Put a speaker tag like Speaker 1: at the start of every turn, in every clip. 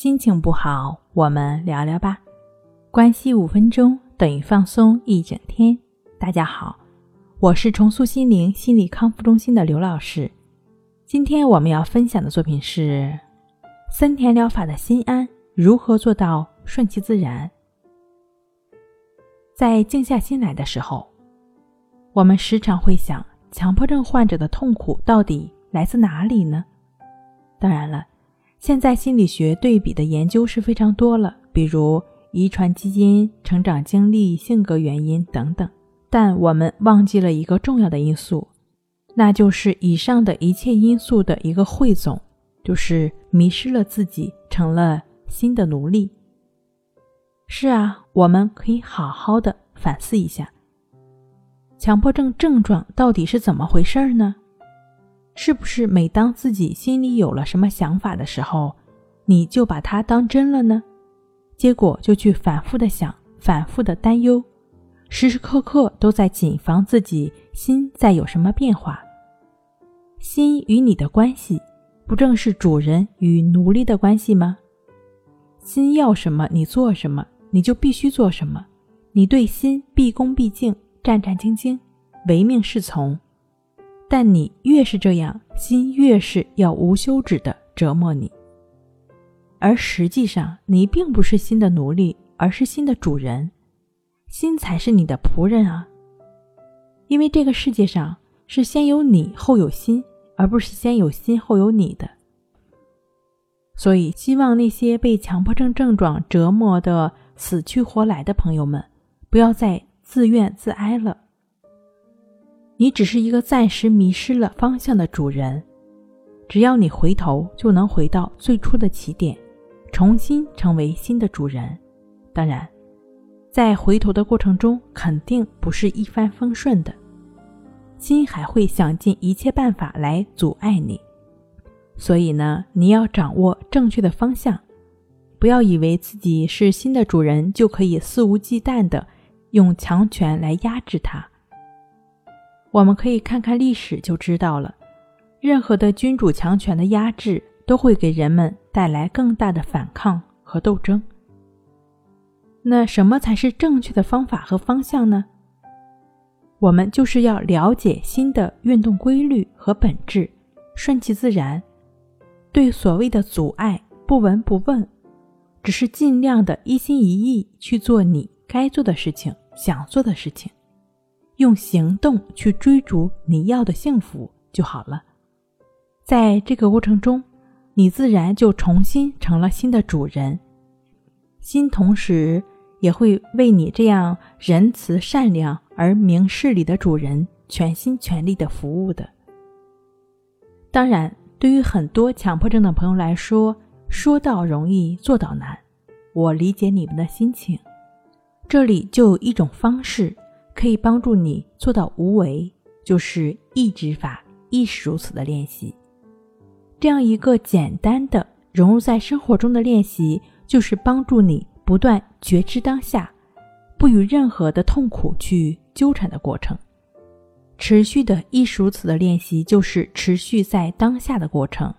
Speaker 1: 心情不好，我们聊聊吧。关系五分钟等于放松一整天。大家好，我是重塑心灵心理康复中心的刘老师。今天我们要分享的作品是森田疗法的心安，如何做到顺其自然？在静下心来的时候，我们时常会想，强迫症患者的痛苦到底来自哪里呢？当然了。现在心理学对比的研究是非常多了，比如遗传基因、成长经历、性格原因等等。但我们忘记了一个重要的因素，那就是以上的一切因素的一个汇总，就是迷失了自己，成了新的奴隶。是啊，我们可以好好的反思一下，强迫症症状到底是怎么回事呢？是不是每当自己心里有了什么想法的时候，你就把它当真了呢？结果就去反复的想，反复的担忧，时时刻刻都在谨防自己心在有什么变化。心与你的关系，不正是主人与奴隶的关系吗？心要什么，你做什么，你就必须做什么。你对心毕恭毕敬，战战兢兢，唯命是从。但你越是这样，心越是要无休止的折磨你。而实际上，你并不是心的奴隶，而是心的主人，心才是你的仆人啊。因为这个世界上是先有你后有心，而不是先有心后有你的。所以，希望那些被强迫症症状折磨的死去活来的朋友们，不要再自怨自哀了。你只是一个暂时迷失了方向的主人，只要你回头，就能回到最初的起点，重新成为新的主人。当然，在回头的过程中，肯定不是一帆风顺的，心还会想尽一切办法来阻碍你。所以呢，你要掌握正确的方向，不要以为自己是新的主人就可以肆无忌惮的用强权来压制它。我们可以看看历史就知道了，任何的君主强权的压制都会给人们带来更大的反抗和斗争。那什么才是正确的方法和方向呢？我们就是要了解新的运动规律和本质，顺其自然，对所谓的阻碍不闻不问，只是尽量的一心一意去做你该做的事情、想做的事情。用行动去追逐你要的幸福就好了。在这个过程中，你自然就重新成了新的主人，心同时也会为你这样仁慈善良而明事理的主人全心全力的服务的。当然，对于很多强迫症的朋友来说，说到容易做到难，我理解你们的心情。这里就有一种方式。可以帮助你做到无为，就是意志法，亦是如此的练习。这样一个简单的融入在生活中的练习，就是帮助你不断觉知当下，不与任何的痛苦去纠缠的过程。持续的亦是如此的练习，就是持续在当下的过程，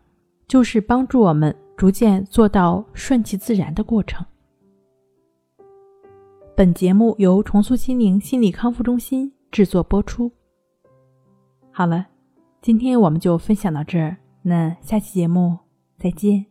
Speaker 1: 就是帮助我们逐渐做到顺其自然的过程。本节目由重塑心灵心理康复中心制作播出。好了，今天我们就分享到这儿，那下期节目再见。